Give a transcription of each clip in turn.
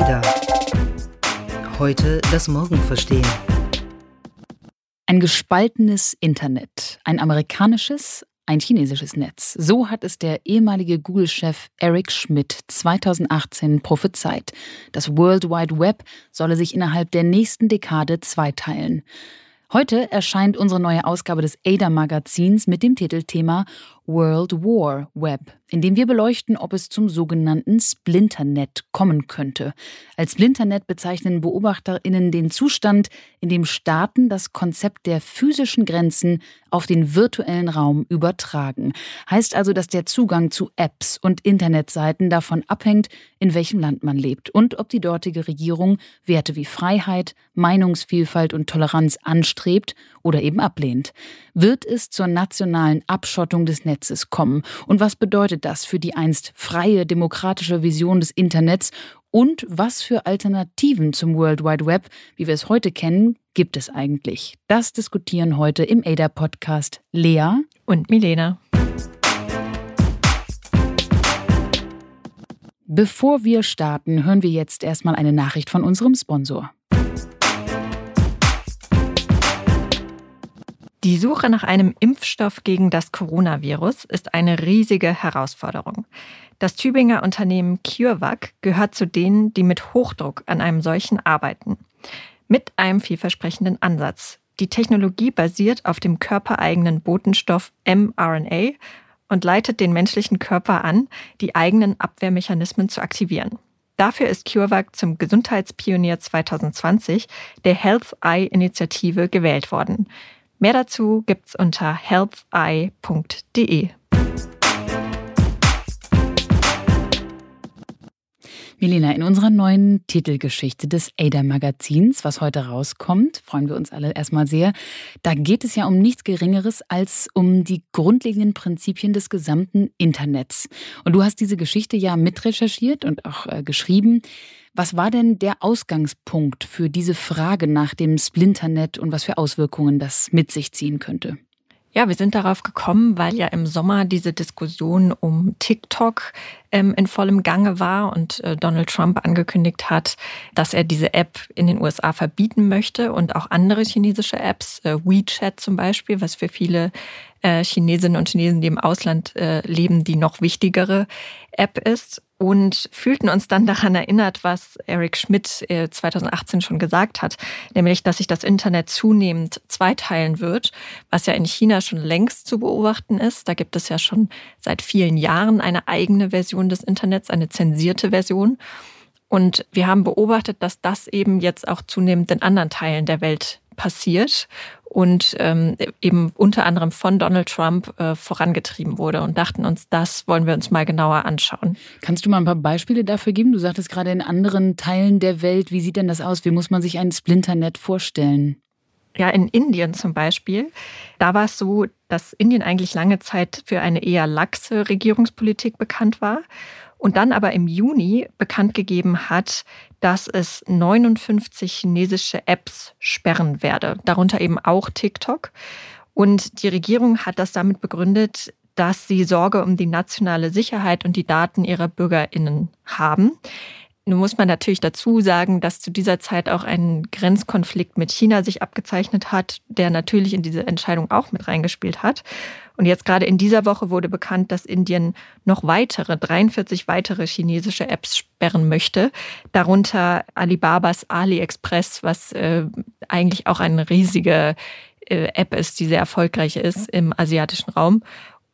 Ada. Heute das Morgen verstehen. Ein gespaltenes Internet. Ein amerikanisches, ein chinesisches Netz. So hat es der ehemalige Google-Chef Eric Schmidt 2018 prophezeit. Das World Wide Web solle sich innerhalb der nächsten Dekade zweiteilen. Heute erscheint unsere neue Ausgabe des ADA-Magazins mit dem Titelthema World War Web, in dem wir beleuchten, ob es zum sogenannten Splinternet kommen könnte. Als Splinternet bezeichnen BeobachterInnen den Zustand, in dem Staaten das Konzept der physischen Grenzen auf den virtuellen Raum übertragen. Heißt also, dass der Zugang zu Apps und Internetseiten davon abhängt, in welchem Land man lebt und ob die dortige Regierung Werte wie Freiheit, Meinungsvielfalt und Toleranz anstrebt oder eben ablehnt. Wird es zur nationalen Abschottung des Netzes kommen? Und was bedeutet das für die einst freie demokratische Vision des Internets? Und was für Alternativen zum World Wide Web, wie wir es heute kennen, gibt es eigentlich? Das diskutieren heute im ADA-Podcast Lea und Milena. Bevor wir starten, hören wir jetzt erstmal eine Nachricht von unserem Sponsor. Die Suche nach einem Impfstoff gegen das Coronavirus ist eine riesige Herausforderung. Das Tübinger Unternehmen CureVac gehört zu denen, die mit Hochdruck an einem solchen arbeiten. Mit einem vielversprechenden Ansatz. Die Technologie basiert auf dem körpereigenen Botenstoff mRNA und leitet den menschlichen Körper an, die eigenen Abwehrmechanismen zu aktivieren. Dafür ist CureVac zum Gesundheitspionier 2020 der Health Eye Initiative gewählt worden. Mehr dazu gibt's unter healtheye.de. Melina, in unserer neuen Titelgeschichte des ADA-Magazins, was heute rauskommt, freuen wir uns alle erstmal sehr. Da geht es ja um nichts Geringeres als um die grundlegenden Prinzipien des gesamten Internets. Und du hast diese Geschichte ja mitrecherchiert und auch äh, geschrieben. Was war denn der Ausgangspunkt für diese Frage nach dem Splinternet und was für Auswirkungen das mit sich ziehen könnte? Ja, wir sind darauf gekommen, weil ja im Sommer diese Diskussion um TikTok ähm, in vollem Gange war und äh, Donald Trump angekündigt hat, dass er diese App in den USA verbieten möchte und auch andere chinesische Apps, äh, WeChat zum Beispiel, was für viele äh, Chinesinnen und Chinesen, die im Ausland äh, leben, die noch wichtigere App ist und fühlten uns dann daran erinnert, was Eric Schmidt 2018 äh, schon gesagt hat, nämlich, dass sich das Internet zunehmend zweiteilen wird, was ja in China schon längst zu beobachten ist. Da gibt es ja schon seit vielen Jahren eine eigene Version des Internets, eine zensierte Version. Und wir haben beobachtet, dass das eben jetzt auch zunehmend in anderen Teilen der Welt passiert und ähm, eben unter anderem von Donald Trump äh, vorangetrieben wurde und dachten uns, das wollen wir uns mal genauer anschauen. Kannst du mal ein paar Beispiele dafür geben? Du sagtest gerade in anderen Teilen der Welt, wie sieht denn das aus? Wie muss man sich ein Splinternet vorstellen? Ja, in Indien zum Beispiel, da war es so, dass Indien eigentlich lange Zeit für eine eher laxe Regierungspolitik bekannt war und dann aber im Juni bekannt gegeben hat, dass es 59 chinesische Apps sperren werde, darunter eben auch TikTok. Und die Regierung hat das damit begründet, dass sie Sorge um die nationale Sicherheit und die Daten ihrer Bürgerinnen haben. Nun muss man natürlich dazu sagen, dass zu dieser Zeit auch ein Grenzkonflikt mit China sich abgezeichnet hat, der natürlich in diese Entscheidung auch mit reingespielt hat. Und jetzt gerade in dieser Woche wurde bekannt, dass Indien noch weitere, 43 weitere chinesische Apps sperren möchte, darunter Alibabas AliExpress, was äh, eigentlich auch eine riesige äh, App ist, die sehr erfolgreich ist im asiatischen Raum.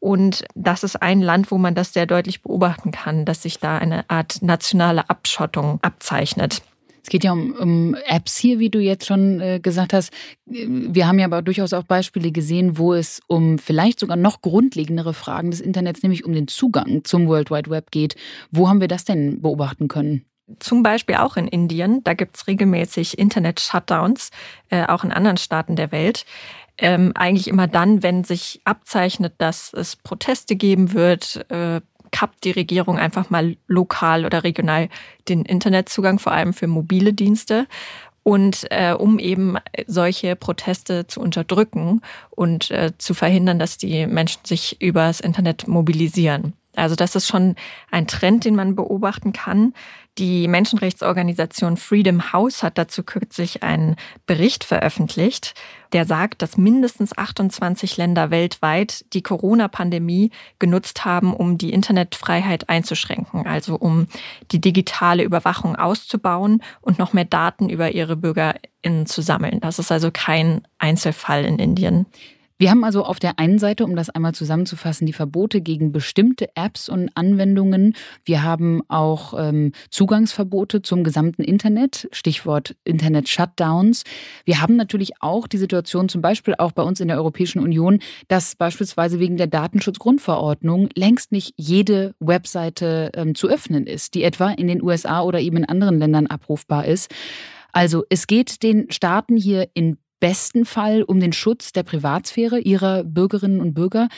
Und das ist ein Land, wo man das sehr deutlich beobachten kann, dass sich da eine Art nationale Abschottung abzeichnet. Es geht ja um, um, Apps hier, wie du jetzt schon äh, gesagt hast. Wir haben ja aber durchaus auch Beispiele gesehen, wo es um vielleicht sogar noch grundlegendere Fragen des Internets, nämlich um den Zugang zum World Wide Web geht. Wo haben wir das denn beobachten können? Zum Beispiel auch in Indien. Da gibt es regelmäßig Internet-Shutdowns, äh, auch in anderen Staaten der Welt ähm, eigentlich immer dann, wenn sich abzeichnet, dass es Proteste geben wird, äh, kappt die Regierung einfach mal lokal oder regional den Internetzugang, vor allem für mobile Dienste. Und äh, um eben solche Proteste zu unterdrücken und äh, zu verhindern, dass die Menschen sich übers Internet mobilisieren. Also das ist schon ein Trend, den man beobachten kann. Die Menschenrechtsorganisation Freedom House hat dazu kürzlich einen Bericht veröffentlicht, der sagt, dass mindestens 28 Länder weltweit die Corona-Pandemie genutzt haben, um die Internetfreiheit einzuschränken, also um die digitale Überwachung auszubauen und noch mehr Daten über ihre Bürgerinnen zu sammeln. Das ist also kein Einzelfall in Indien. Wir haben also auf der einen Seite, um das einmal zusammenzufassen, die Verbote gegen bestimmte Apps und Anwendungen. Wir haben auch ähm, Zugangsverbote zum gesamten Internet, Stichwort Internet-Shutdowns. Wir haben natürlich auch die Situation, zum Beispiel auch bei uns in der Europäischen Union, dass beispielsweise wegen der Datenschutzgrundverordnung längst nicht jede Webseite ähm, zu öffnen ist, die etwa in den USA oder eben in anderen Ländern abrufbar ist. Also es geht den Staaten hier in besten Fall um den Schutz der Privatsphäre ihrer Bürgerinnen und Bürger,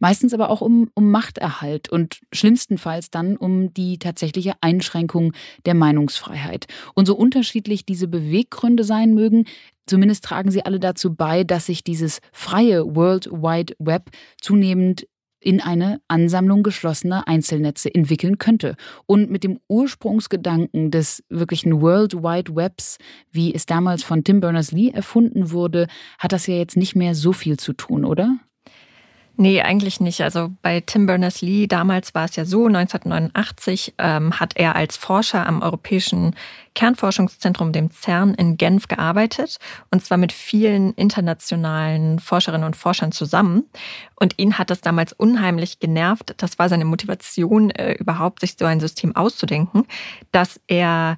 meistens aber auch um, um Machterhalt und schlimmstenfalls dann um die tatsächliche Einschränkung der Meinungsfreiheit. Und so unterschiedlich diese Beweggründe sein mögen, zumindest tragen sie alle dazu bei, dass sich dieses freie World Wide Web zunehmend in eine Ansammlung geschlossener Einzelnetze entwickeln könnte. Und mit dem Ursprungsgedanken des wirklichen World Wide Webs, wie es damals von Tim Berners-Lee erfunden wurde, hat das ja jetzt nicht mehr so viel zu tun, oder? Nee, eigentlich nicht. Also bei Tim Berners-Lee, damals war es ja so, 1989 ähm, hat er als Forscher am Europäischen Kernforschungszentrum, dem CERN in Genf, gearbeitet. Und zwar mit vielen internationalen Forscherinnen und Forschern zusammen. Und ihn hat das damals unheimlich genervt. Das war seine Motivation, äh, überhaupt sich so ein System auszudenken, dass er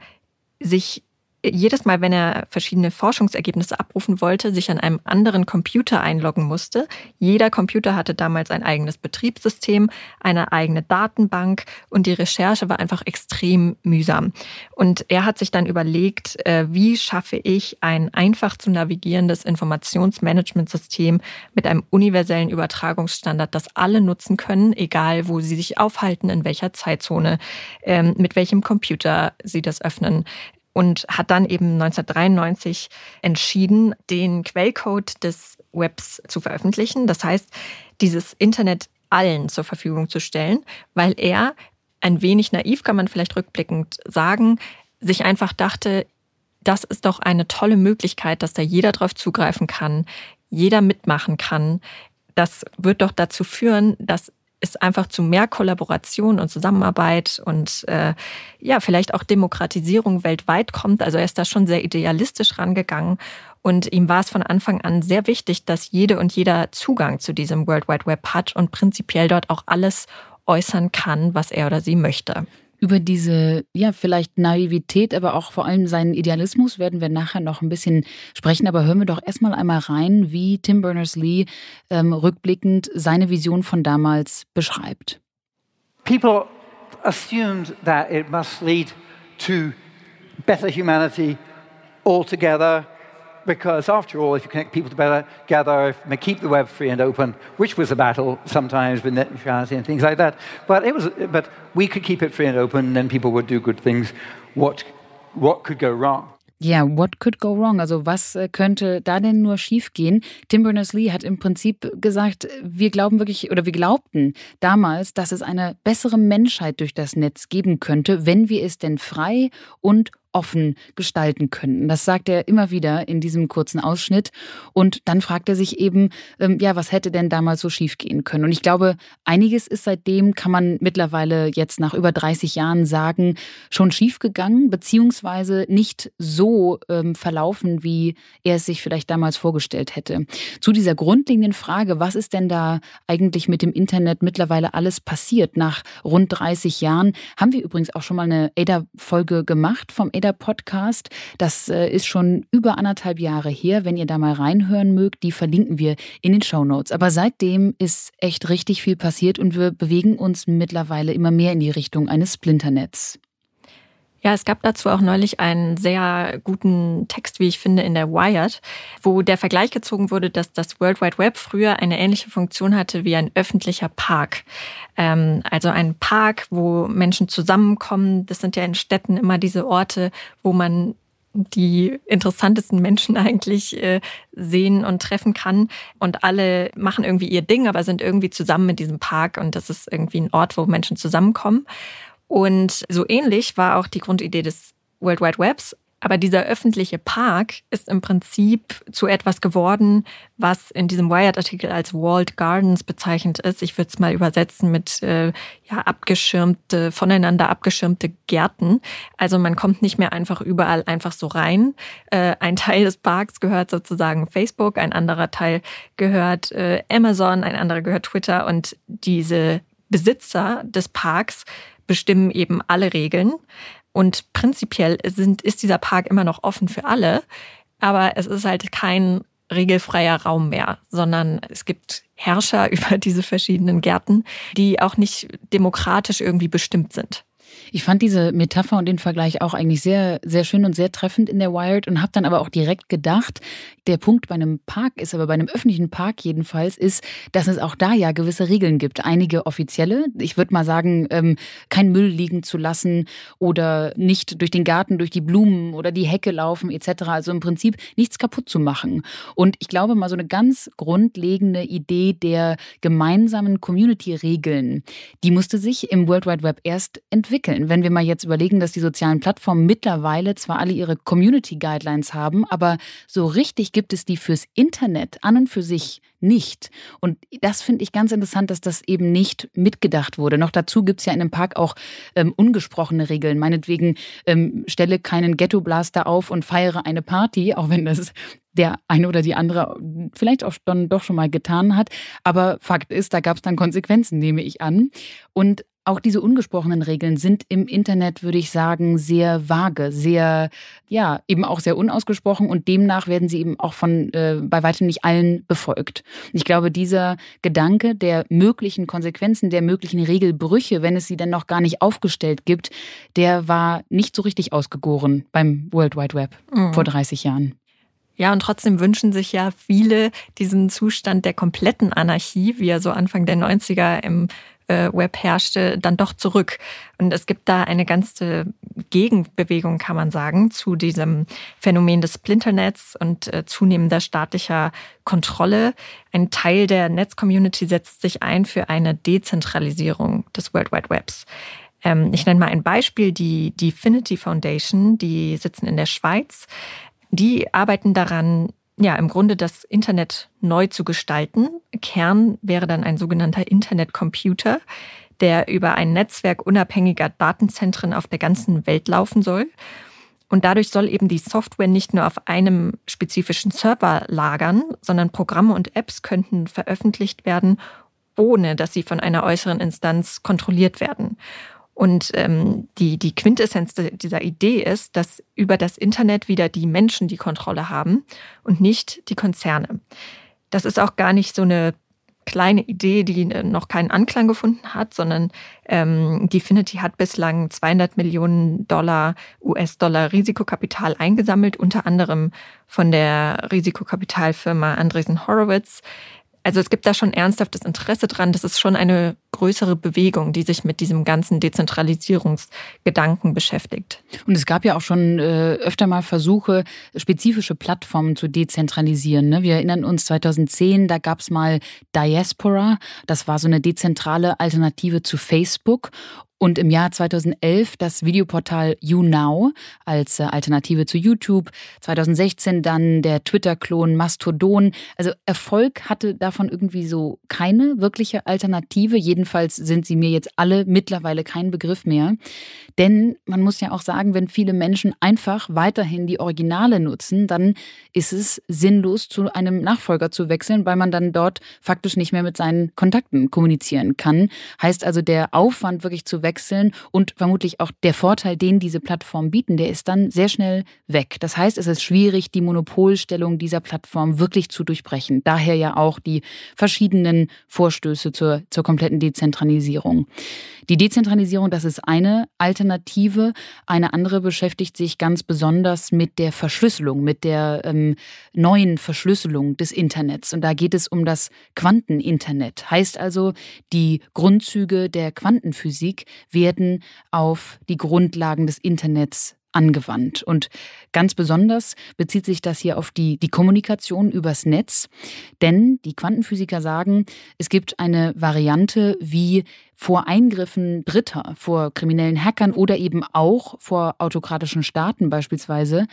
sich jedes Mal, wenn er verschiedene Forschungsergebnisse abrufen wollte, sich an einem anderen Computer einloggen musste. Jeder Computer hatte damals ein eigenes Betriebssystem, eine eigene Datenbank und die Recherche war einfach extrem mühsam. Und er hat sich dann überlegt, äh, wie schaffe ich ein einfach zu navigierendes Informationsmanagementsystem mit einem universellen Übertragungsstandard, das alle nutzen können, egal wo sie sich aufhalten, in welcher Zeitzone, ähm, mit welchem Computer sie das öffnen und hat dann eben 1993 entschieden, den Quellcode des Webs zu veröffentlichen. Das heißt, dieses Internet allen zur Verfügung zu stellen, weil er ein wenig naiv, kann man vielleicht rückblickend sagen, sich einfach dachte, das ist doch eine tolle Möglichkeit, dass da jeder drauf zugreifen kann, jeder mitmachen kann. Das wird doch dazu führen, dass es einfach zu mehr Kollaboration und Zusammenarbeit und äh, ja, vielleicht auch Demokratisierung weltweit kommt. Also er ist da schon sehr idealistisch rangegangen. Und ihm war es von Anfang an sehr wichtig, dass jede und jeder Zugang zu diesem World Wide Web hat und prinzipiell dort auch alles äußern kann, was er oder sie möchte. Über diese, ja, vielleicht Naivität, aber auch vor allem seinen Idealismus werden wir nachher noch ein bisschen sprechen. Aber hören wir doch erstmal einmal rein, wie Tim Berners-Lee ähm, rückblickend seine Vision von damals beschreibt. People assumed that it must lead to better humanity altogether because after all, if you connect people together, gather, keep the web free and open, which was a battle sometimes with net neutrality and things like that. But it was, but we could keep it free and open, then people would do good things. What, what could go wrong? Ja, what could go wrong? Also was äh, könnte da denn nur schiefgehen? Tim Berners-Lee hat im Prinzip gesagt, wir glauben wirklich oder wir glaubten damals, dass es eine bessere Menschheit durch das Netz geben könnte, wenn wir es denn frei und offen gestalten könnten. Das sagt er immer wieder in diesem kurzen Ausschnitt. Und dann fragt er sich eben, ähm, ja, was hätte denn damals so schiefgehen können? Und ich glaube, einiges ist seitdem, kann man mittlerweile jetzt nach über 30 Jahren sagen, schon schiefgegangen, beziehungsweise nicht so ähm, verlaufen, wie er es sich vielleicht damals vorgestellt hätte. Zu dieser grundlegenden Frage, was ist denn da eigentlich mit dem Internet mittlerweile alles passiert nach rund 30 Jahren, haben wir übrigens auch schon mal eine ADA-Folge gemacht vom ADA Podcast. Das äh, ist schon über anderthalb Jahre her. Wenn ihr da mal reinhören mögt, die verlinken wir in den Show Notes. Aber seitdem ist echt richtig viel passiert und wir bewegen uns mittlerweile immer mehr in die Richtung eines Splinternets. Ja, es gab dazu auch neulich einen sehr guten Text, wie ich finde, in der Wired, wo der Vergleich gezogen wurde, dass das World Wide Web früher eine ähnliche Funktion hatte wie ein öffentlicher Park. Ähm, also ein Park, wo Menschen zusammenkommen. Das sind ja in Städten immer diese Orte, wo man die interessantesten Menschen eigentlich äh, sehen und treffen kann. Und alle machen irgendwie ihr Ding, aber sind irgendwie zusammen in diesem Park und das ist irgendwie ein Ort, wo Menschen zusammenkommen. Und so ähnlich war auch die Grundidee des World Wide Webs. Aber dieser öffentliche Park ist im Prinzip zu etwas geworden, was in diesem Wired-Artikel als Walled Gardens bezeichnet ist. Ich würde es mal übersetzen mit äh, ja, abgeschirmte, voneinander abgeschirmte Gärten. Also man kommt nicht mehr einfach überall einfach so rein. Äh, ein Teil des Parks gehört sozusagen Facebook, ein anderer Teil gehört äh, Amazon, ein anderer gehört Twitter und diese Besitzer des Parks bestimmen eben alle Regeln. Und prinzipiell sind, ist dieser Park immer noch offen für alle, aber es ist halt kein regelfreier Raum mehr, sondern es gibt Herrscher über diese verschiedenen Gärten, die auch nicht demokratisch irgendwie bestimmt sind. Ich fand diese Metapher und den Vergleich auch eigentlich sehr, sehr schön und sehr treffend in der Wired und habe dann aber auch direkt gedacht, der Punkt bei einem Park ist, aber bei einem öffentlichen Park jedenfalls, ist, dass es auch da ja gewisse Regeln gibt. Einige offizielle, ich würde mal sagen, ähm, kein Müll liegen zu lassen oder nicht durch den Garten, durch die Blumen oder die Hecke laufen etc. Also im Prinzip nichts kaputt zu machen. Und ich glaube mal so eine ganz grundlegende Idee der gemeinsamen Community-Regeln, die musste sich im World Wide Web erst entwickeln. Wenn wir mal jetzt überlegen, dass die sozialen Plattformen mittlerweile zwar alle ihre Community Guidelines haben, aber so richtig gibt es die fürs Internet an und für sich nicht. Und das finde ich ganz interessant, dass das eben nicht mitgedacht wurde. Noch dazu gibt es ja in einem Park auch ähm, ungesprochene Regeln. Meinetwegen ähm, stelle keinen Ghetto-Blaster auf und feiere eine Party, auch wenn das der eine oder die andere vielleicht auch dann doch schon mal getan hat. Aber Fakt ist, da gab es dann Konsequenzen, nehme ich an. Und auch diese ungesprochenen Regeln sind im Internet, würde ich sagen, sehr vage, sehr, ja, eben auch sehr unausgesprochen und demnach werden sie eben auch von äh, bei weitem nicht allen befolgt. Ich glaube, dieser Gedanke der möglichen Konsequenzen, der möglichen Regelbrüche, wenn es sie dann noch gar nicht aufgestellt gibt, der war nicht so richtig ausgegoren beim World Wide Web mhm. vor 30 Jahren. Ja, und trotzdem wünschen sich ja viele diesen Zustand der kompletten Anarchie, wie er so Anfang der 90er im Web herrschte, dann doch zurück. Und es gibt da eine ganze Gegenbewegung, kann man sagen, zu diesem Phänomen des Splinternets und äh, zunehmender staatlicher Kontrolle. Ein Teil der Netzcommunity setzt sich ein für eine Dezentralisierung des World Wide Webs. Ähm, ich nenne mal ein Beispiel, die Definity Foundation, die sitzen in der Schweiz. Die arbeiten daran, ja, im Grunde das Internet neu zu gestalten. Kern wäre dann ein sogenannter Internetcomputer, der über ein Netzwerk unabhängiger Datenzentren auf der ganzen Welt laufen soll. Und dadurch soll eben die Software nicht nur auf einem spezifischen Server lagern, sondern Programme und Apps könnten veröffentlicht werden, ohne dass sie von einer äußeren Instanz kontrolliert werden. Und ähm, die, die Quintessenz dieser Idee ist, dass über das Internet wieder die Menschen die Kontrolle haben und nicht die Konzerne. Das ist auch gar nicht so eine kleine Idee, die äh, noch keinen Anklang gefunden hat, sondern ähm, Definity hat bislang 200 Millionen Dollar US-Dollar Risikokapital eingesammelt, unter anderem von der Risikokapitalfirma Andresen Horowitz. Also es gibt da schon ernsthaftes Interesse dran. Das ist schon eine größere Bewegung, die sich mit diesem ganzen Dezentralisierungsgedanken beschäftigt. Und es gab ja auch schon äh, öfter mal Versuche, spezifische Plattformen zu dezentralisieren. Ne? Wir erinnern uns 2010, da gab es mal Diaspora. Das war so eine dezentrale Alternative zu Facebook. Und im Jahr 2011 das Videoportal YouNow als äh, Alternative zu YouTube. 2016 dann der Twitter-Klon Mastodon. Also Erfolg hatte davon irgendwie so keine wirkliche Alternative. Jedenfalls sind sie mir jetzt alle mittlerweile kein Begriff mehr. Denn man muss ja auch sagen, wenn viele Menschen einfach weiterhin die Originale nutzen, dann ist es sinnlos, zu einem Nachfolger zu wechseln, weil man dann dort faktisch nicht mehr mit seinen Kontakten kommunizieren kann. Heißt also, der Aufwand wirklich zu wechseln, und vermutlich auch der Vorteil, den diese Plattformen bieten, der ist dann sehr schnell weg. Das heißt, es ist schwierig, die Monopolstellung dieser Plattform wirklich zu durchbrechen. Daher ja auch die verschiedenen Vorstöße zur, zur kompletten Dezentralisierung. Die Dezentralisierung, das ist eine Alternative. Eine andere beschäftigt sich ganz besonders mit der Verschlüsselung, mit der ähm, neuen Verschlüsselung des Internets. Und da geht es um das Quanteninternet. Heißt also, die Grundzüge der Quantenphysik werden auf die Grundlagen des Internets angewandt. Und ganz besonders bezieht sich das hier auf die, die Kommunikation übers Netz. Denn die Quantenphysiker sagen, es gibt eine Variante, wie vor Eingriffen Dritter, vor kriminellen Hackern oder eben auch vor autokratischen Staaten beispielsweise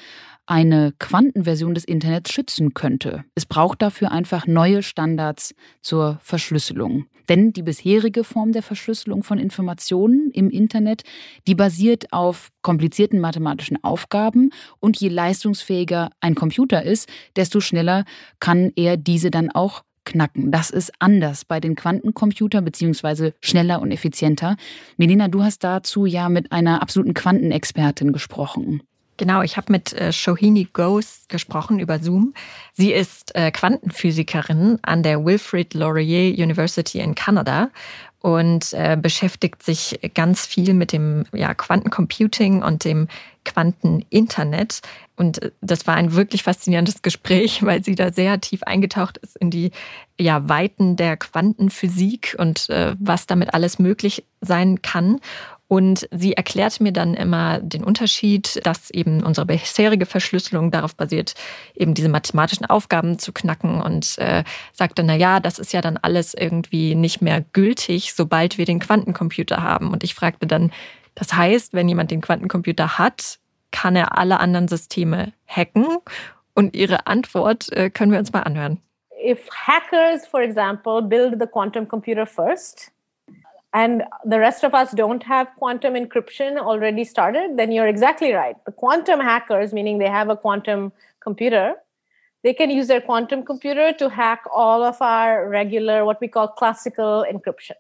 eine Quantenversion des Internets schützen könnte. Es braucht dafür einfach neue Standards zur Verschlüsselung. Denn die bisherige Form der Verschlüsselung von Informationen im Internet, die basiert auf komplizierten mathematischen Aufgaben und je leistungsfähiger ein Computer ist, desto schneller kann er diese dann auch knacken. Das ist anders bei den Quantencomputern beziehungsweise schneller und effizienter. Melina, du hast dazu ja mit einer absoluten Quantenexpertin gesprochen. Genau, ich habe mit äh, Shohini Ghose gesprochen über Zoom. Sie ist äh, Quantenphysikerin an der Wilfrid Laurier University in Kanada und äh, beschäftigt sich ganz viel mit dem ja, Quantencomputing und dem Quanteninternet. Und äh, das war ein wirklich faszinierendes Gespräch, weil sie da sehr tief eingetaucht ist in die ja, Weiten der Quantenphysik und äh, was damit alles möglich sein kann. Und sie erklärt mir dann immer den Unterschied, dass eben unsere bisherige Verschlüsselung darauf basiert, eben diese mathematischen Aufgaben zu knacken und äh, sagte, na ja, das ist ja dann alles irgendwie nicht mehr gültig, sobald wir den Quantencomputer haben. Und ich fragte dann, das heißt, wenn jemand den Quantencomputer hat, kann er alle anderen Systeme hacken? Und ihre Antwort äh, können wir uns mal anhören. If hackers, for example, build the quantum computer first, and the rest of us don't have quantum encryption already started, then you're exactly right. The quantum hackers, meaning they have a quantum computer, they can use their quantum computer to hack all of our regular, what we call classical encryption.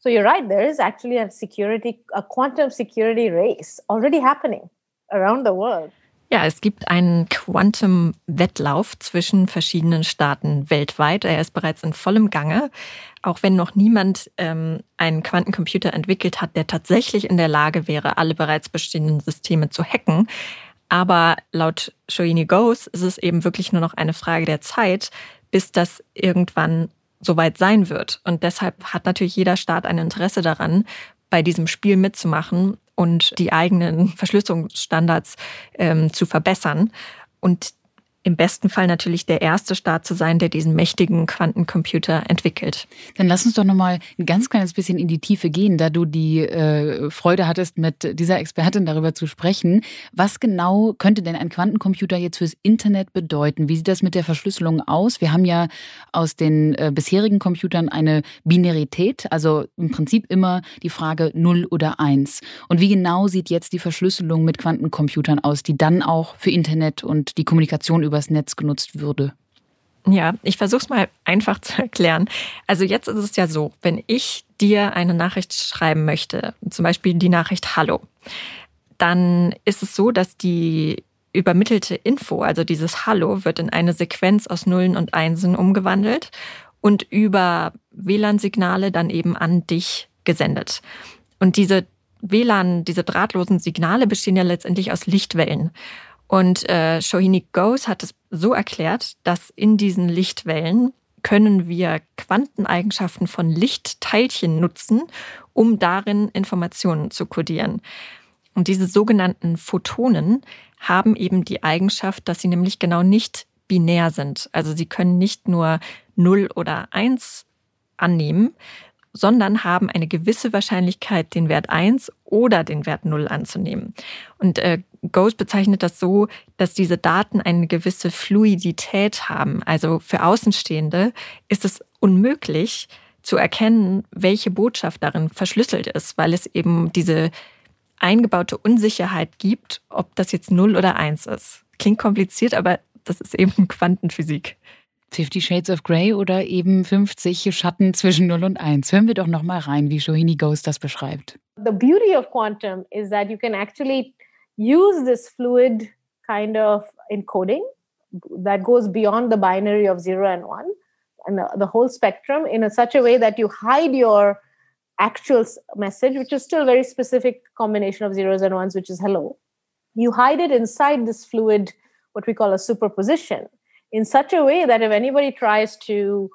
So you're right, there is actually a security, a quantum security race already happening around the world. Ja, es gibt einen Quantum-Wettlauf zwischen verschiedenen Staaten weltweit. Er ist bereits in vollem Gange. Auch wenn noch niemand ähm, einen Quantencomputer entwickelt hat, der tatsächlich in der Lage wäre, alle bereits bestehenden Systeme zu hacken. Aber laut Shoini Goes ist es eben wirklich nur noch eine Frage der Zeit, bis das irgendwann soweit sein wird. Und deshalb hat natürlich jeder Staat ein Interesse daran, bei diesem Spiel mitzumachen und die eigenen Verschlüsselungsstandards ähm, zu verbessern. Und im besten Fall natürlich der erste Staat zu sein, der diesen mächtigen Quantencomputer entwickelt. Dann lass uns doch noch mal ein ganz kleines bisschen in die Tiefe gehen, da du die äh, Freude hattest, mit dieser Expertin darüber zu sprechen. Was genau könnte denn ein Quantencomputer jetzt fürs Internet bedeuten? Wie sieht das mit der Verschlüsselung aus? Wir haben ja aus den äh, bisherigen Computern eine Binarität, also im Prinzip immer die Frage 0 oder 1. Und wie genau sieht jetzt die Verschlüsselung mit Quantencomputern aus, die dann auch für Internet und die Kommunikation über übers Netz genutzt würde? Ja, ich versuche es mal einfach zu erklären. Also jetzt ist es ja so, wenn ich dir eine Nachricht schreiben möchte, zum Beispiel die Nachricht Hallo, dann ist es so, dass die übermittelte Info, also dieses Hallo, wird in eine Sequenz aus Nullen und Einsen umgewandelt und über WLAN-Signale dann eben an dich gesendet. Und diese WLAN, diese drahtlosen Signale bestehen ja letztendlich aus Lichtwellen. Und äh, Shohini Ghose hat es so erklärt, dass in diesen Lichtwellen können wir Quanteneigenschaften von Lichtteilchen nutzen, um darin Informationen zu kodieren. Und diese sogenannten Photonen haben eben die Eigenschaft, dass sie nämlich genau nicht binär sind. Also sie können nicht nur 0 oder 1 annehmen, sondern haben eine gewisse Wahrscheinlichkeit, den Wert 1 oder den Wert 0 anzunehmen. Und äh, Ghost bezeichnet das so, dass diese Daten eine gewisse Fluidität haben. Also für Außenstehende ist es unmöglich zu erkennen, welche Botschaft darin verschlüsselt ist, weil es eben diese eingebaute Unsicherheit gibt, ob das jetzt 0 oder 1 ist. Klingt kompliziert, aber das ist eben Quantenphysik. Fifty Shades of Grey oder eben 50 Schatten zwischen 0 und 1. Hören wir doch noch mal rein, wie Shohini Ghost das beschreibt. The beauty of quantum is that you can actually use this fluid kind of encoding that goes beyond the binary of 0 and 1 and the, the whole spectrum in a, such a way that you hide your actual message which is still a very specific combination of zeros and ones which is hello you hide it inside this fluid what we call a superposition in such a way that if anybody tries to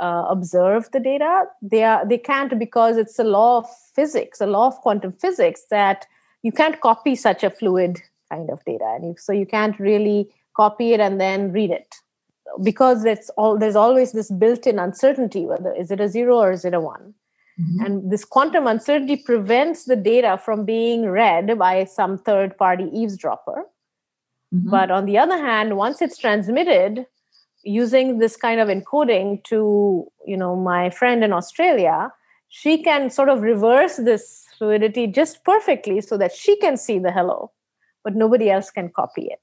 uh, observe the data, they are they can't because it's a law of physics, a law of quantum physics that you can't copy such a fluid kind of data. And you, so you can't really copy it and then read it because it's all there's always this built-in uncertainty whether is it a zero or is it a one mm-hmm. and this quantum uncertainty prevents the data from being read by some third party eavesdropper mm-hmm. but on the other hand once it's transmitted using this kind of encoding to you know my friend in australia she can sort of reverse this fluidity just perfectly so that she can see the hello but nobody else can copy it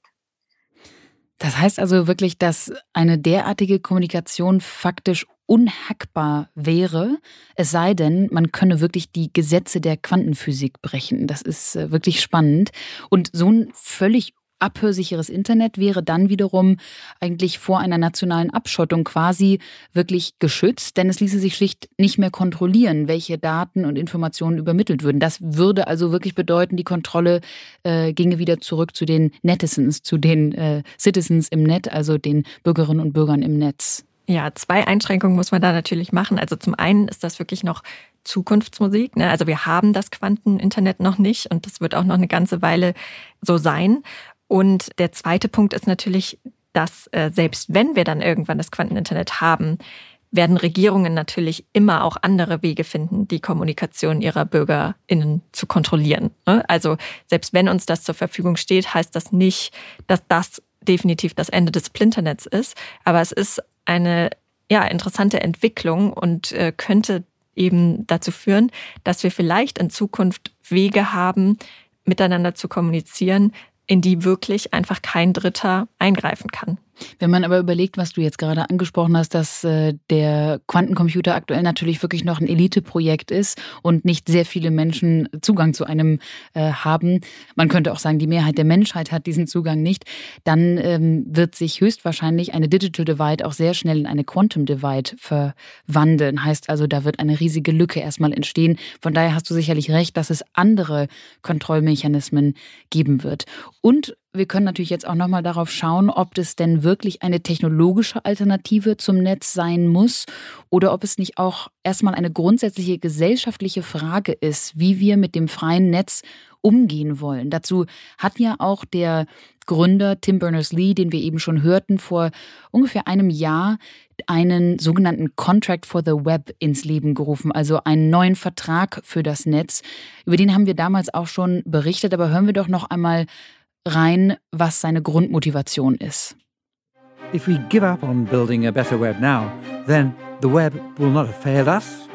Das heißt also wirklich, dass eine derartige Kommunikation faktisch unhackbar wäre, es sei denn, man könne wirklich die Gesetze der Quantenphysik brechen. Das ist äh, wirklich spannend. Und so ein völlig abhörsicheres Internet wäre dann wiederum eigentlich vor einer nationalen Abschottung quasi wirklich geschützt, denn es ließe sich schlicht nicht mehr kontrollieren, welche Daten und Informationen übermittelt würden. Das würde also wirklich bedeuten, die Kontrolle äh, ginge wieder zurück zu den Netizens, zu den äh, Citizens im Netz, also den Bürgerinnen und Bürgern im Netz. Ja, zwei Einschränkungen muss man da natürlich machen. Also zum einen ist das wirklich noch Zukunftsmusik. Ne? Also wir haben das Quanteninternet noch nicht und das wird auch noch eine ganze Weile so sein. Und der zweite Punkt ist natürlich, dass äh, selbst wenn wir dann irgendwann das Quanteninternet haben, werden Regierungen natürlich immer auch andere Wege finden, die Kommunikation ihrer BürgerInnen zu kontrollieren. Ne? Also selbst wenn uns das zur Verfügung steht, heißt das nicht, dass das definitiv das Ende des Plinternets ist. Aber es ist eine ja, interessante Entwicklung und äh, könnte eben dazu führen, dass wir vielleicht in Zukunft Wege haben, miteinander zu kommunizieren, in die wirklich einfach kein Dritter eingreifen kann. Wenn man aber überlegt, was du jetzt gerade angesprochen hast, dass äh, der Quantencomputer aktuell natürlich wirklich noch ein Eliteprojekt ist und nicht sehr viele Menschen Zugang zu einem äh, haben, man könnte auch sagen, die Mehrheit der Menschheit hat diesen Zugang nicht, dann ähm, wird sich höchstwahrscheinlich eine Digital Divide auch sehr schnell in eine Quantum Divide verwandeln. Heißt also, da wird eine riesige Lücke erstmal entstehen. Von daher hast du sicherlich recht, dass es andere Kontrollmechanismen geben wird. Und wir können natürlich jetzt auch nochmal darauf schauen, ob es denn wirklich eine technologische Alternative zum Netz sein muss oder ob es nicht auch erstmal eine grundsätzliche gesellschaftliche Frage ist, wie wir mit dem freien Netz umgehen wollen. Dazu hat ja auch der Gründer Tim Berners-Lee, den wir eben schon hörten, vor ungefähr einem Jahr einen sogenannten Contract for the Web ins Leben gerufen, also einen neuen Vertrag für das Netz. Über den haben wir damals auch schon berichtet, aber hören wir doch noch einmal rein, was seine Grundmotivation ist. If we give up on building a better web now, then the web will not have failed us,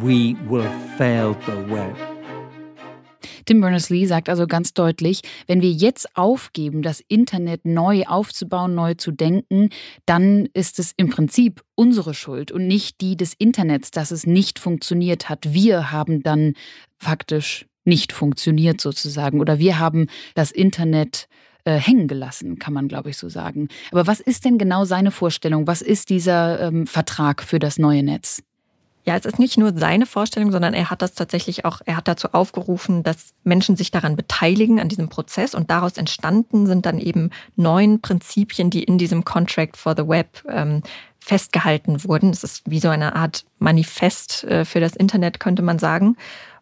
we will have failed the web. Tim Berners-Lee sagt also ganz deutlich, wenn wir jetzt aufgeben, das Internet neu aufzubauen, neu zu denken, dann ist es im Prinzip unsere Schuld und nicht die des Internets, dass es nicht funktioniert hat. Wir haben dann faktisch nicht funktioniert sozusagen. Oder wir haben das Internet äh, hängen gelassen, kann man, glaube ich, so sagen. Aber was ist denn genau seine Vorstellung? Was ist dieser ähm, Vertrag für das neue Netz? Ja, es ist nicht nur seine Vorstellung, sondern er hat das tatsächlich auch, er hat dazu aufgerufen, dass Menschen sich daran beteiligen, an diesem Prozess. Und daraus entstanden sind dann eben neun Prinzipien, die in diesem Contract for the Web ähm, festgehalten wurden. Es ist wie so eine Art Manifest äh, für das Internet, könnte man sagen.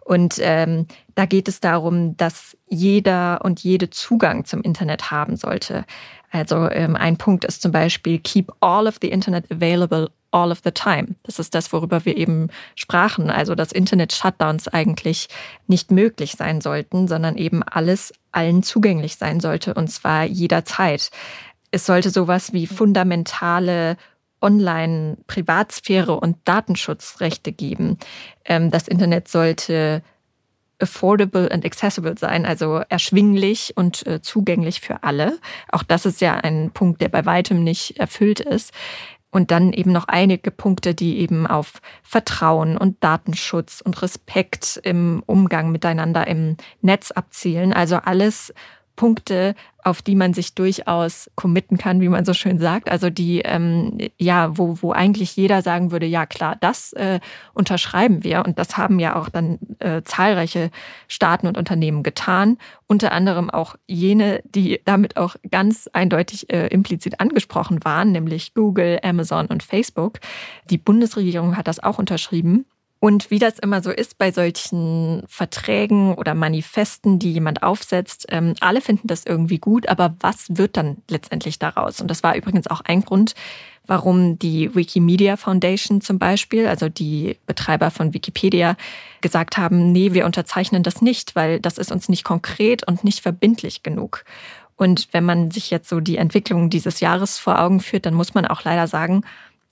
Und ähm, da geht es darum, dass jeder und jede Zugang zum Internet haben sollte. Also ähm, ein Punkt ist zum Beispiel Keep all of the Internet available all of the time. Das ist das, worüber wir eben sprachen. Also dass Internet-Shutdowns eigentlich nicht möglich sein sollten, sondern eben alles allen zugänglich sein sollte und zwar jederzeit. Es sollte sowas wie fundamentale Online-Privatsphäre und Datenschutzrechte geben. Ähm, das Internet sollte affordable and accessible sein, also erschwinglich und äh, zugänglich für alle. Auch das ist ja ein Punkt, der bei weitem nicht erfüllt ist. Und dann eben noch einige Punkte, die eben auf Vertrauen und Datenschutz und Respekt im Umgang miteinander im Netz abzielen. Also alles Punkte, auf die man sich durchaus committen kann, wie man so schön sagt. Also die, ähm, ja, wo, wo eigentlich jeder sagen würde, ja klar, das äh, unterschreiben wir. Und das haben ja auch dann äh, zahlreiche Staaten und Unternehmen getan. Unter anderem auch jene, die damit auch ganz eindeutig äh, implizit angesprochen waren, nämlich Google, Amazon und Facebook. Die Bundesregierung hat das auch unterschrieben. Und wie das immer so ist bei solchen Verträgen oder Manifesten, die jemand aufsetzt, ähm, alle finden das irgendwie gut, aber was wird dann letztendlich daraus? Und das war übrigens auch ein Grund, warum die Wikimedia Foundation zum Beispiel, also die Betreiber von Wikipedia, gesagt haben, nee, wir unterzeichnen das nicht, weil das ist uns nicht konkret und nicht verbindlich genug. Und wenn man sich jetzt so die Entwicklung dieses Jahres vor Augen führt, dann muss man auch leider sagen,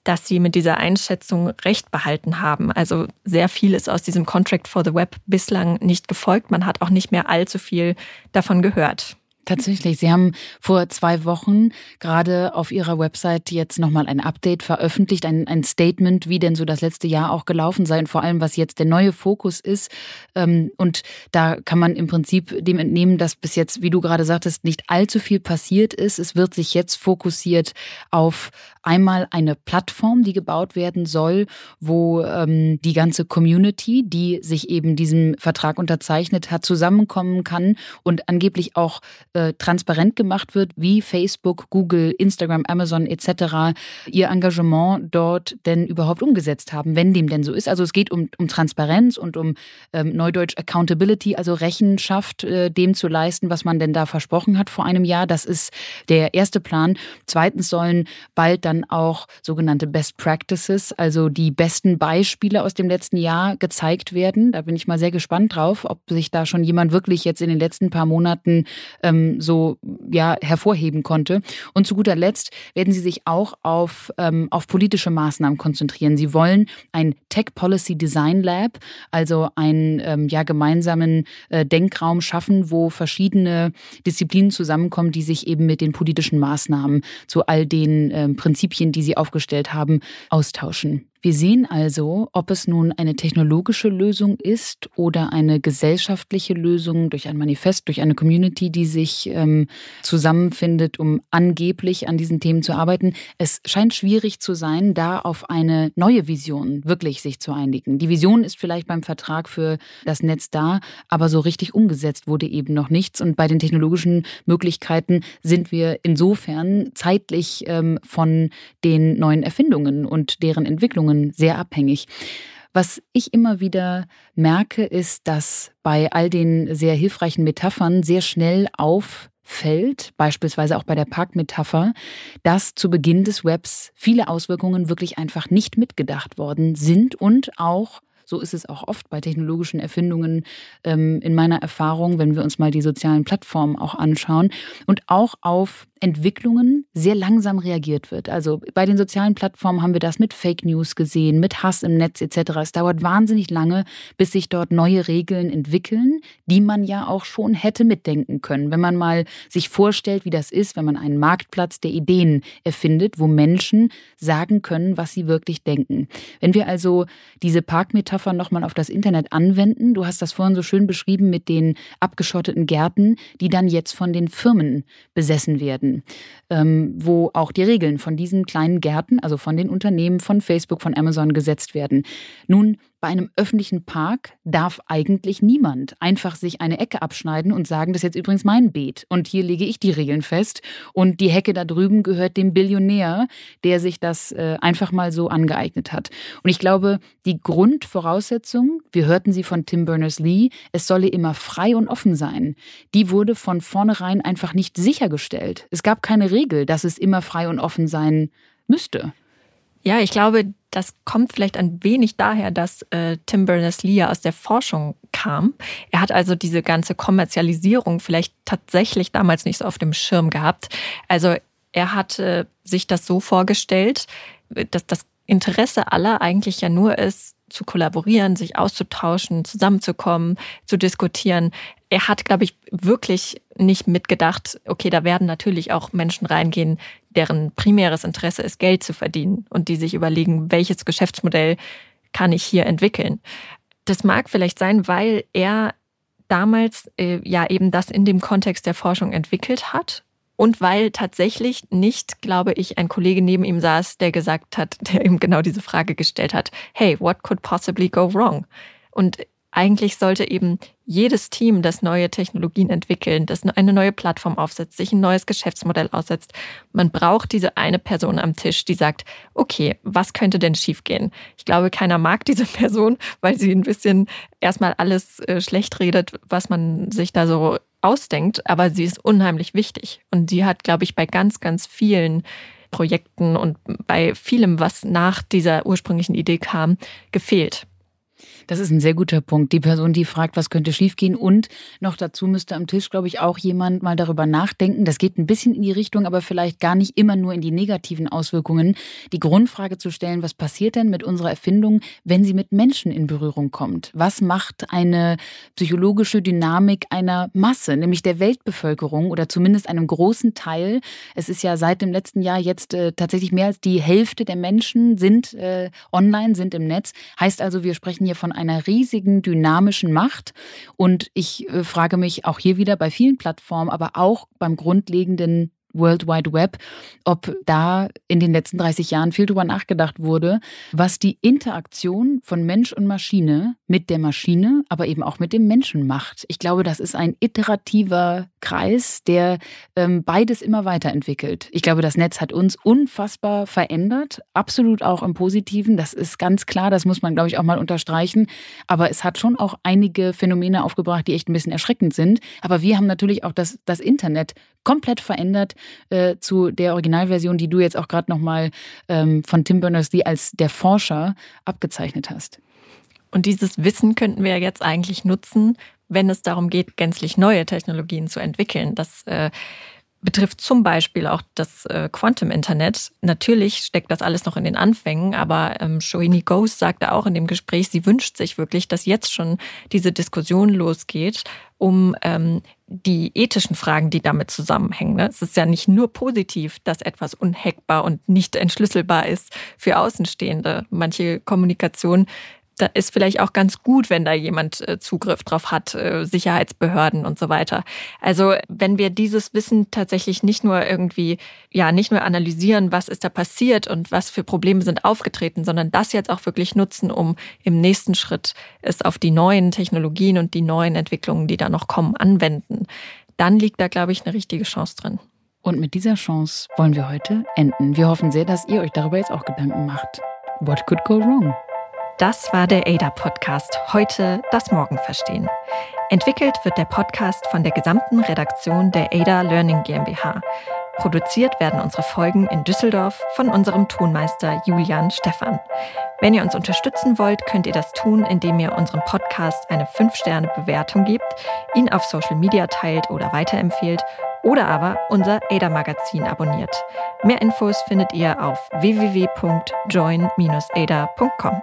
dass sie mit dieser Einschätzung recht behalten haben. Also sehr viel ist aus diesem Contract for the Web bislang nicht gefolgt. Man hat auch nicht mehr allzu viel davon gehört. Tatsächlich. Sie haben vor zwei Wochen gerade auf Ihrer Website jetzt nochmal ein Update veröffentlicht, ein, ein Statement, wie denn so das letzte Jahr auch gelaufen sei und vor allem, was jetzt der neue Fokus ist. Ähm, und da kann man im Prinzip dem entnehmen, dass bis jetzt, wie du gerade sagtest, nicht allzu viel passiert ist. Es wird sich jetzt fokussiert auf einmal eine Plattform, die gebaut werden soll, wo ähm, die ganze Community, die sich eben diesem Vertrag unterzeichnet hat, zusammenkommen kann und angeblich auch äh, transparent gemacht wird, wie Facebook, Google, Instagram, Amazon etc. ihr Engagement dort denn überhaupt umgesetzt haben, wenn dem denn so ist. Also es geht um, um Transparenz und um ähm, Neudeutsch Accountability, also Rechenschaft äh, dem zu leisten, was man denn da versprochen hat vor einem Jahr. Das ist der erste Plan. Zweitens sollen bald dann auch sogenannte Best Practices, also die besten Beispiele aus dem letzten Jahr gezeigt werden. Da bin ich mal sehr gespannt drauf, ob sich da schon jemand wirklich jetzt in den letzten paar Monaten ähm, so ja, hervorheben konnte. Und zu guter Letzt werden sie sich auch auf, ähm, auf politische Maßnahmen konzentrieren. Sie wollen ein Tech Policy Design Lab, also einen ähm, ja, gemeinsamen äh, Denkraum schaffen, wo verschiedene Disziplinen zusammenkommen, die sich eben mit den politischen Maßnahmen zu all den äh, Prinzipien, die sie aufgestellt haben, austauschen. Wir sehen also, ob es nun eine technologische Lösung ist oder eine gesellschaftliche Lösung durch ein Manifest, durch eine Community, die sich ähm, zusammenfindet, um angeblich an diesen Themen zu arbeiten. Es scheint schwierig zu sein, da auf eine neue Vision wirklich sich zu einigen. Die Vision ist vielleicht beim Vertrag für das Netz da, aber so richtig umgesetzt wurde eben noch nichts. Und bei den technologischen Möglichkeiten sind wir insofern zeitlich ähm, von den neuen Erfindungen und deren Entwicklungen Personen sehr abhängig. Was ich immer wieder merke, ist, dass bei all den sehr hilfreichen Metaphern sehr schnell auffällt, beispielsweise auch bei der Parkmetapher, dass zu Beginn des Webs viele Auswirkungen wirklich einfach nicht mitgedacht worden sind und auch so ist es auch oft bei technologischen Erfindungen ähm, in meiner Erfahrung, wenn wir uns mal die sozialen Plattformen auch anschauen und auch auf Entwicklungen sehr langsam reagiert wird. Also bei den sozialen Plattformen haben wir das mit Fake News gesehen, mit Hass im Netz etc. Es dauert wahnsinnig lange, bis sich dort neue Regeln entwickeln, die man ja auch schon hätte mitdenken können. Wenn man mal sich vorstellt, wie das ist, wenn man einen Marktplatz der Ideen erfindet, wo Menschen sagen können, was sie wirklich denken. Wenn wir also diese Parkmetapher nochmal auf das Internet anwenden, du hast das vorhin so schön beschrieben mit den abgeschotteten Gärten, die dann jetzt von den Firmen besessen werden werden, ähm, wo auch die Regeln von diesen kleinen Gärten, also von den Unternehmen, von Facebook, von Amazon gesetzt werden. Nun, bei einem öffentlichen Park darf eigentlich niemand einfach sich eine Ecke abschneiden und sagen, das ist jetzt übrigens mein Beet und hier lege ich die Regeln fest und die Hecke da drüben gehört dem Billionär, der sich das äh, einfach mal so angeeignet hat. Und ich glaube, die Grundvoraussetzung, wir hörten sie von Tim Berners-Lee, es solle immer frei und offen sein, die wurde von vornherein einfach nicht sichergestellt. Es gab keine Regel, dass es immer frei und offen sein müsste. Ja, ich glaube, das kommt vielleicht ein wenig daher, dass äh, Tim Berners-Lee aus der Forschung kam. Er hat also diese ganze Kommerzialisierung vielleicht tatsächlich damals nicht so auf dem Schirm gehabt. Also er hatte sich das so vorgestellt, dass das Interesse aller eigentlich ja nur ist, zu kollaborieren, sich auszutauschen, zusammenzukommen, zu diskutieren er hat, glaube ich, wirklich nicht mitgedacht, okay, da werden natürlich auch Menschen reingehen, deren primäres Interesse ist, Geld zu verdienen und die sich überlegen, welches Geschäftsmodell kann ich hier entwickeln. Das mag vielleicht sein, weil er damals äh, ja eben das in dem Kontext der Forschung entwickelt hat und weil tatsächlich nicht, glaube ich, ein Kollege neben ihm saß, der gesagt hat, der ihm genau diese Frage gestellt hat, hey, what could possibly go wrong? Und eigentlich sollte eben jedes Team, das neue Technologien entwickeln, das eine neue Plattform aufsetzt, sich ein neues Geschäftsmodell aussetzt, man braucht diese eine Person am Tisch, die sagt, okay, was könnte denn schiefgehen? Ich glaube, keiner mag diese Person, weil sie ein bisschen erstmal alles äh, schlecht redet, was man sich da so ausdenkt, aber sie ist unheimlich wichtig. Und sie hat, glaube ich, bei ganz, ganz vielen Projekten und bei vielem, was nach dieser ursprünglichen Idee kam, gefehlt. Das ist ein sehr guter Punkt. Die Person, die fragt, was könnte schiefgehen. Und noch dazu müsste am Tisch, glaube ich, auch jemand mal darüber nachdenken. Das geht ein bisschen in die Richtung, aber vielleicht gar nicht immer nur in die negativen Auswirkungen. Die Grundfrage zu stellen, was passiert denn mit unserer Erfindung, wenn sie mit Menschen in Berührung kommt? Was macht eine psychologische Dynamik einer Masse, nämlich der Weltbevölkerung oder zumindest einem großen Teil? Es ist ja seit dem letzten Jahr jetzt äh, tatsächlich mehr als die Hälfte der Menschen sind äh, online, sind im Netz. Heißt also, wir sprechen hier von einer riesigen dynamischen Macht. Und ich äh, frage mich auch hier wieder bei vielen Plattformen, aber auch beim grundlegenden World Wide Web, ob da in den letzten 30 Jahren viel drüber nachgedacht wurde, was die Interaktion von Mensch und Maschine mit der Maschine, aber eben auch mit dem Menschen macht. Ich glaube, das ist ein iterativer Kreis, der ähm, beides immer weiterentwickelt. Ich glaube, das Netz hat uns unfassbar verändert, absolut auch im Positiven. Das ist ganz klar, das muss man, glaube ich, auch mal unterstreichen. Aber es hat schon auch einige Phänomene aufgebracht, die echt ein bisschen erschreckend sind. Aber wir haben natürlich auch das, das Internet komplett verändert äh, zu der Originalversion, die du jetzt auch gerade nochmal ähm, von Tim Berners-Lee als der Forscher abgezeichnet hast. Und dieses Wissen könnten wir jetzt eigentlich nutzen, wenn es darum geht, gänzlich neue Technologien zu entwickeln. Das äh, betrifft zum Beispiel auch das äh, Quantum-Internet. Natürlich steckt das alles noch in den Anfängen, aber ähm, Shoini Ghost sagte auch in dem Gespräch, sie wünscht sich wirklich, dass jetzt schon diese Diskussion losgeht um ähm, die ethischen Fragen, die damit zusammenhängen. Ne? Es ist ja nicht nur positiv, dass etwas unhackbar und nicht entschlüsselbar ist für Außenstehende. Manche Kommunikation da ist vielleicht auch ganz gut, wenn da jemand äh, Zugriff drauf hat, äh, Sicherheitsbehörden und so weiter. Also wenn wir dieses Wissen tatsächlich nicht nur irgendwie, ja, nicht nur analysieren, was ist da passiert und was für Probleme sind aufgetreten, sondern das jetzt auch wirklich nutzen, um im nächsten Schritt es auf die neuen Technologien und die neuen Entwicklungen, die da noch kommen, anwenden, dann liegt da, glaube ich, eine richtige Chance drin. Und mit dieser Chance wollen wir heute enden. Wir hoffen sehr, dass ihr euch darüber jetzt auch Gedanken macht. What could go wrong? Das war der ADA-Podcast. Heute das Morgen verstehen. Entwickelt wird der Podcast von der gesamten Redaktion der ADA Learning GmbH. Produziert werden unsere Folgen in Düsseldorf von unserem Tonmeister Julian Stephan. Wenn ihr uns unterstützen wollt, könnt ihr das tun, indem ihr unserem Podcast eine 5-Sterne-Bewertung gebt, ihn auf Social Media teilt oder weiterempfehlt oder aber unser ADA-Magazin abonniert. Mehr Infos findet ihr auf www.join-ada.com.